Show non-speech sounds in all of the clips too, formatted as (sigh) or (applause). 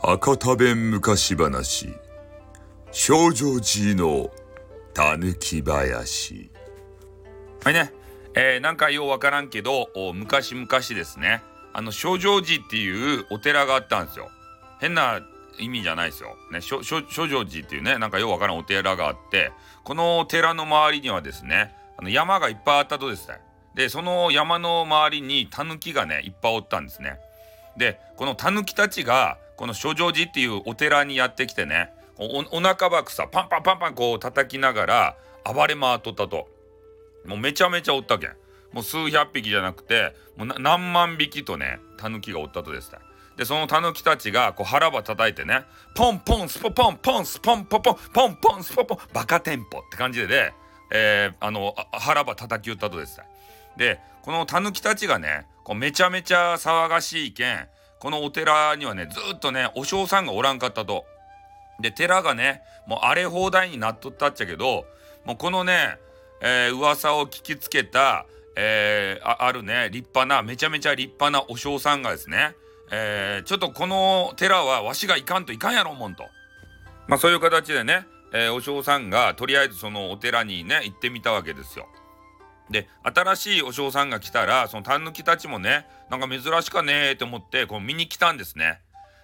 博多弁昔話。少女寺のたぬき林。はいね、えー、なんかようわからんけど昔々ですね。あの少女寺っていうお寺があったんですよ。変な意味じゃないですよ。ね、諸女寺っていうねなんかようわからんお寺があってこのお寺の周りにはですねあの山がいっぱいあったとですね。でその山の周りにタヌキがねいっぱいおったんですね。でこのタヌキたちがこの諸女寺っていうお寺にやってきてねおお腹ばくさパンパンパンパンこう叩きながら暴れ回っとったと。もうめちゃめちゃおったけん。もう数百匹じゃなくてもう何万匹とねタヌキがおったとですねでそのタヌキたちがこう腹ば叩いてねポンポンスポポンポンスポンポポンポンポンスポポンバカテンポって感じでね、えー、あの腹ば叩き打ったとですねでこのタヌキたちがねこうめちゃめちゃ騒がしいけんこのお寺にはねずっとねお嬢さんがおらんかったと。で寺がねもう荒れ放題になっとったっちゃけどもうこのね、えー、噂を聞きつけた、えー、あるね立派なめちゃめちゃ立派なお嬢さんがですね、えー、ちょっとこの寺はわしがいかんといかんやろもんと。まあそういう形でね、えー、お嬢さんがとりあえずそのお寺にね行ってみたわけですよ。で新しいお嬢さんが来たらそのタヌキたちもねなんか珍しかねえと思ってこう見に来たんですね。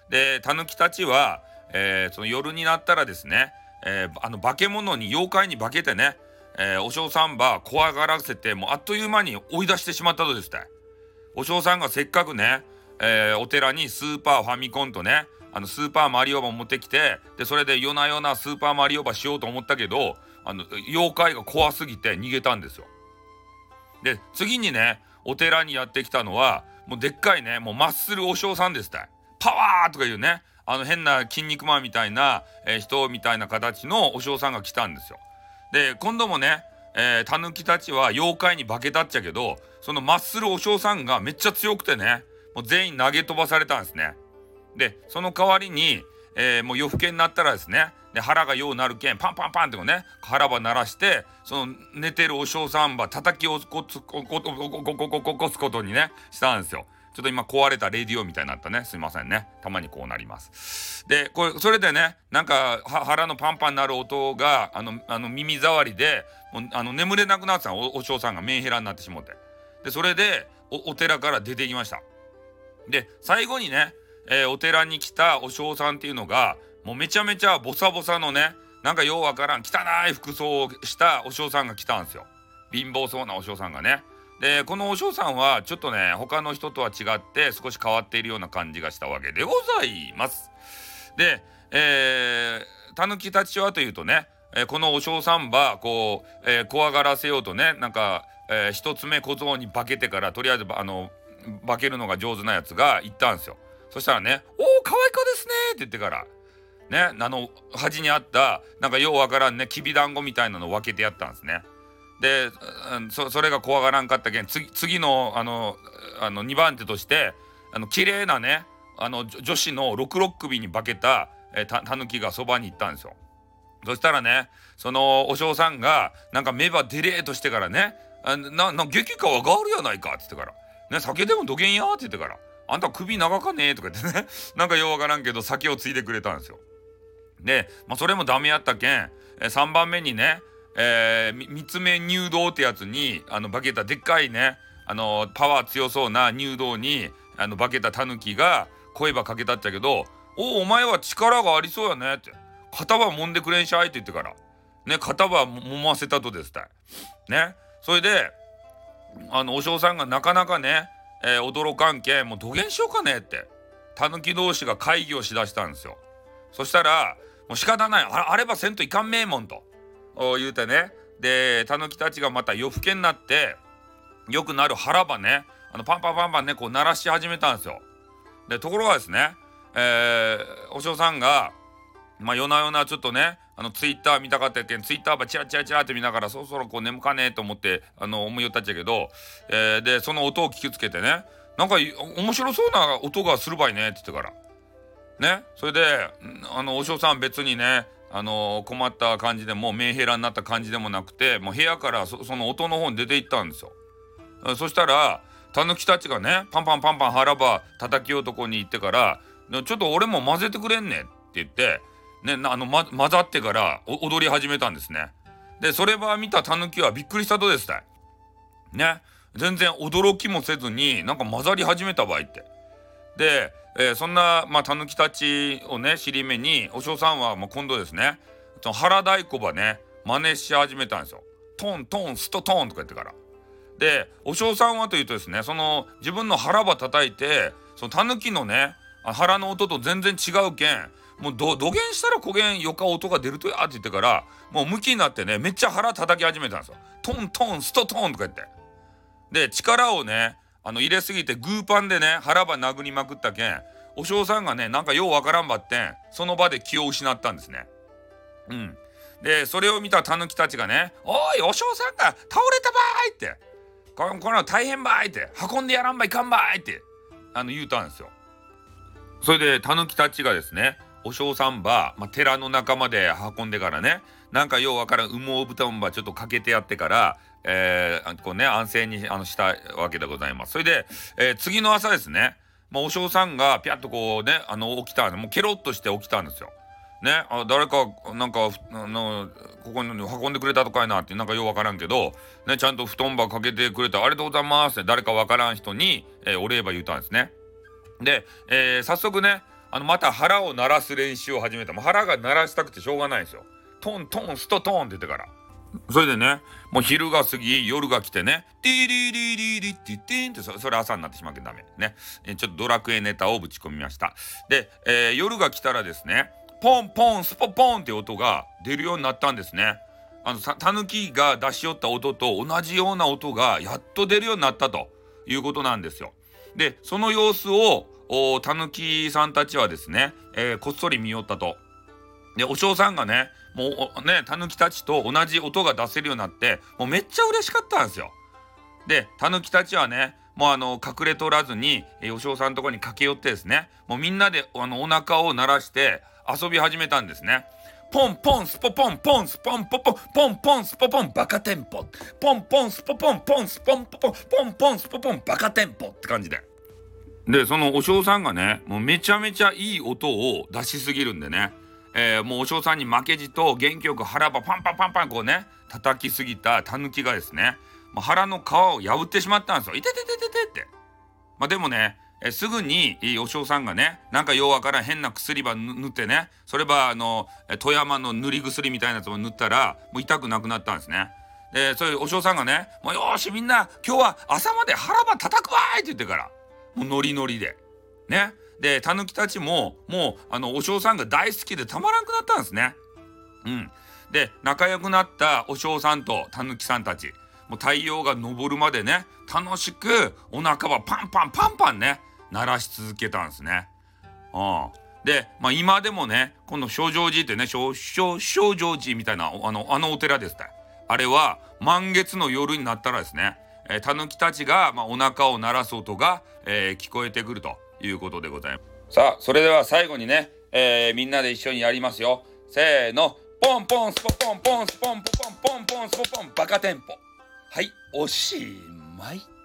でタヌキたちは、えー、その夜になったらですね、えー、あの化け物に妖怪に化けてね、えー、お嬢さんば怖がらせてもうあっという間に追い出してしまったとですね。お嬢さんがせっかくね、えお寺にスーパーファミコンとねあのスーパーマリオバ持ってきてでそれで夜な夜なスーパーマリオバしようと思ったけどあの妖怪が怖すぎて逃げたんですよ。で次にねお寺にやってきたのはもうでっかいねもうマッスルお嬢さんですたいパワーとかいうねあの変な筋肉マンみたいな、えー、人みたいな形のお嬢さんが来たんですよ。で今度もねえー、タヌキたちは妖怪に化けたっちゃけどそのマッスルお嬢さんがめっちゃ強くてねもう全員投げ飛ばされたんですね。でその代わりに、えー、もう夜更けになったらですねで腹がようなるけんパンパンパンってこうね腹ば鳴らしてその寝てるお嬢さんば叩き起こすことにねしたんですよ。ちょっと今壊れたレディオみたいになったねすいませんねたまにこうなります。でこれそれでねなんか腹のパンパンになる音があのあの耳障りでもうあの眠れなくなってたおお嬢さんがメンヘラになってしもってでそれでお寺から出てきました。で最後にね、えー、お寺に来たお嬢さんっていうのがもうめちゃめちゃボサボサのねなんかようわからん汚い服装をしたお嬢さんが来たんですよ。貧乏そうなお嬢さんがね。でこのお嬢さんはちょっとね他の人とは違って少し変わっているような感じがしたわけでございます。でえー、たぬきたちはというとね、えー、このお嬢さんばこう、えー、怖がらせようとねなんか、えー、一つ目小僧に化けてからとりあえずあの化けるのが上手なやつが行ったんですよ。そしたらね「おお可愛い子ですね」って言ってからねあの端にあったなんかようわからんねきびだんごみたいなのを分けてやったんですね。でそそれが怖がらんかったけん次次のあのあの2番手としてあの綺麗なねあの女子の六六首に化けたえたたぬきがそばに行ったんですよ。そしたらねそのお嬢さんがなんか目ばデレーとしてからね「あなな激化はがあるやないか」っつってから「ね酒でもどげんや」って言ってから「あんた首長かねえ」とか言ってね (laughs) なんかようわからんけど酒をついでくれたんですよ。で、まあ、それもダメやったけん、え3番目にね、えー、三つ目入道ってやつにあの化けたでっかいねあのパワー強そうな入道にあの化けたタヌキが声ばかけたっちゃけど「おお前は力がありそうやね」って「肩は揉んでくれんしゃい」って言ってからね肩は揉ませたとですたい。ねそれであのお嬢さんがなかなかね、えー、驚かんけもうどげんしようかねってタヌキ同士が会議をしだしたんですよ。そしたらもう仕方ないあればせんといかんめえもんと言うてねでタヌキたちがまた夜更けになってよくなる腹ばねあのパンパンパンパンねこう鳴らし始めたんですよ。でところがですね、えー、お嬢さんがまあ夜な夜なちょっとねあのツイッター見たかったけんツイッターばチラチラチラって見ながらそろそろこう眠かねえと思ってあの思いよったっちゃけど、えー、でその音を聞きつけてねなんか面白そうな音がするばいねって言ってから。ねそれであのお嬢さん別にねあの困った感じでもメンヘラになった感じでもなくてもう部屋からその音の方に出て行ったんですよ。そしたらタヌキたちがねパンパンパンパン腹ば叩き男に行ってからちょっと俺も混ぜてくれんねって言ってねあの、ま、混ざってから踊り始めたんですね。でそれば見たタヌキはびっくりしたとですたい。ね。全然驚きもせずになんか混ざり始めた場合って。で、えー、そんなまあタヌキたちをね尻目にお嬢さんはもう今度ですねその腹太鼓ばね真似し始めたんですよ。トントンストトンとか言ってから。でお嬢さんはというとですねその自分の腹ば叩いてそのタヌキのね腹の音と全然違うけんもうどどげんしたらこげんよか音が出るとやって言ってからもう向きになってねめっちゃ腹叩き始めたんですよ。トントンストトンとか言って。で力をねあの入れすぎてグーパンでね腹ば殴りまくったけんお嬢さんがねなんかようわからんばってその場で気を失ったんですね。うん。でそれを見たタヌキたちがね「おいお嬢さんが倒れたばい!」って「これこれ大変ばい!」って「運んでやらんばいかんばい!」ってあの言うたんですよ。それでタヌキたちがですねお嬢さんば、まあ、寺の中まで運んでからねなんかようわからん羽毛布団ばちょっとかけてやってから、えー、こうね安静にあのしたわけでございます。それで、えー、次の朝ですね、まあ、お嬢さんがピャッとこうねあの起きたもうケロッとして起きたんですよ。ね、あ誰かなんかあのここに運んでくれたとかいなってなんかようわからんけど、ね、ちゃんと布団ばかけてくれたありがとうございますって誰かわからん人に、えー、お礼ば言うたんですね。で、えー、早速ねあのまた腹を鳴らす練習を始めたもう腹が鳴らしたくてしょうがないんですよ。トントンストトンって言ってから。それでねもう昼が過ぎ夜が来てね「ティリリリリティティン」ってそれ朝になってしまうけどダメねちょっとドラクエネタをぶち込みましたで、えー、夜が来たらですねポンポンスポポンって音が出るようになったんですね。あのタヌキが出し寄った音と同じような音がやっと出るようになったということなんですよ。でその様子をタヌキさんたちはですね、えー、こっそり見よったと。でお嬢さんがねもうねタヌキたちと同じ音が出せるようになってもうめっちゃ嬉しかったんですよ。でタヌキたちはねもうあの隠れとらずに、えー、お嬢さんのとこに駆け寄ってですねもうみんなであのお腹を鳴らして遊び始めたんですね。ポンポンスポポンポンスポンポポンポンポンスポポンバカテンポポンポンスポポンポンスポンポポンポンポンスポポンバカテンポって感じで。でそのお嬢さんがねもうめちゃめちゃいい音を出しすぎるんでね、えー、もうお嬢さんに負けじと元気よく腹ばパンパンパンパンこうね叩きすぎたタヌキがですねもう腹の皮を破ってしまったんですよ。いてててててって。まあでもねえすぐにお嬢さんがねなんかようわからん変な薬ば塗ってねそればあの富山の塗り薬みたいなやつを塗ったらもう痛くなくなったんですね。でそういうお嬢さんがね「もうよしみんな今日は朝まで腹ば叩くわい!」って言ってからもうノリノリで。ね。でタヌキたちももうあのお嬢さんが大好きでたまらんくなったんですね。うん。で仲良くなったお嬢さんとタヌキさんたちもう太陽が昇るまでね楽しくお腹はパンパンパンパンね鳴らし続けたんですね。うん、で、まあ、今でもねこの正常寺ってね正正常寺みたいなあのあのお寺ですってあれは満月の夜になったらですねタヌキたちが、まあ、お腹を鳴らす音が、えー、聞こえてくるということでございます。さあそれでは最後にね、えー、みんなで一緒にやりますよ。せーのポンポンスポポンポンスポンポポンポンポンスポポンバカテンポはいおしまい。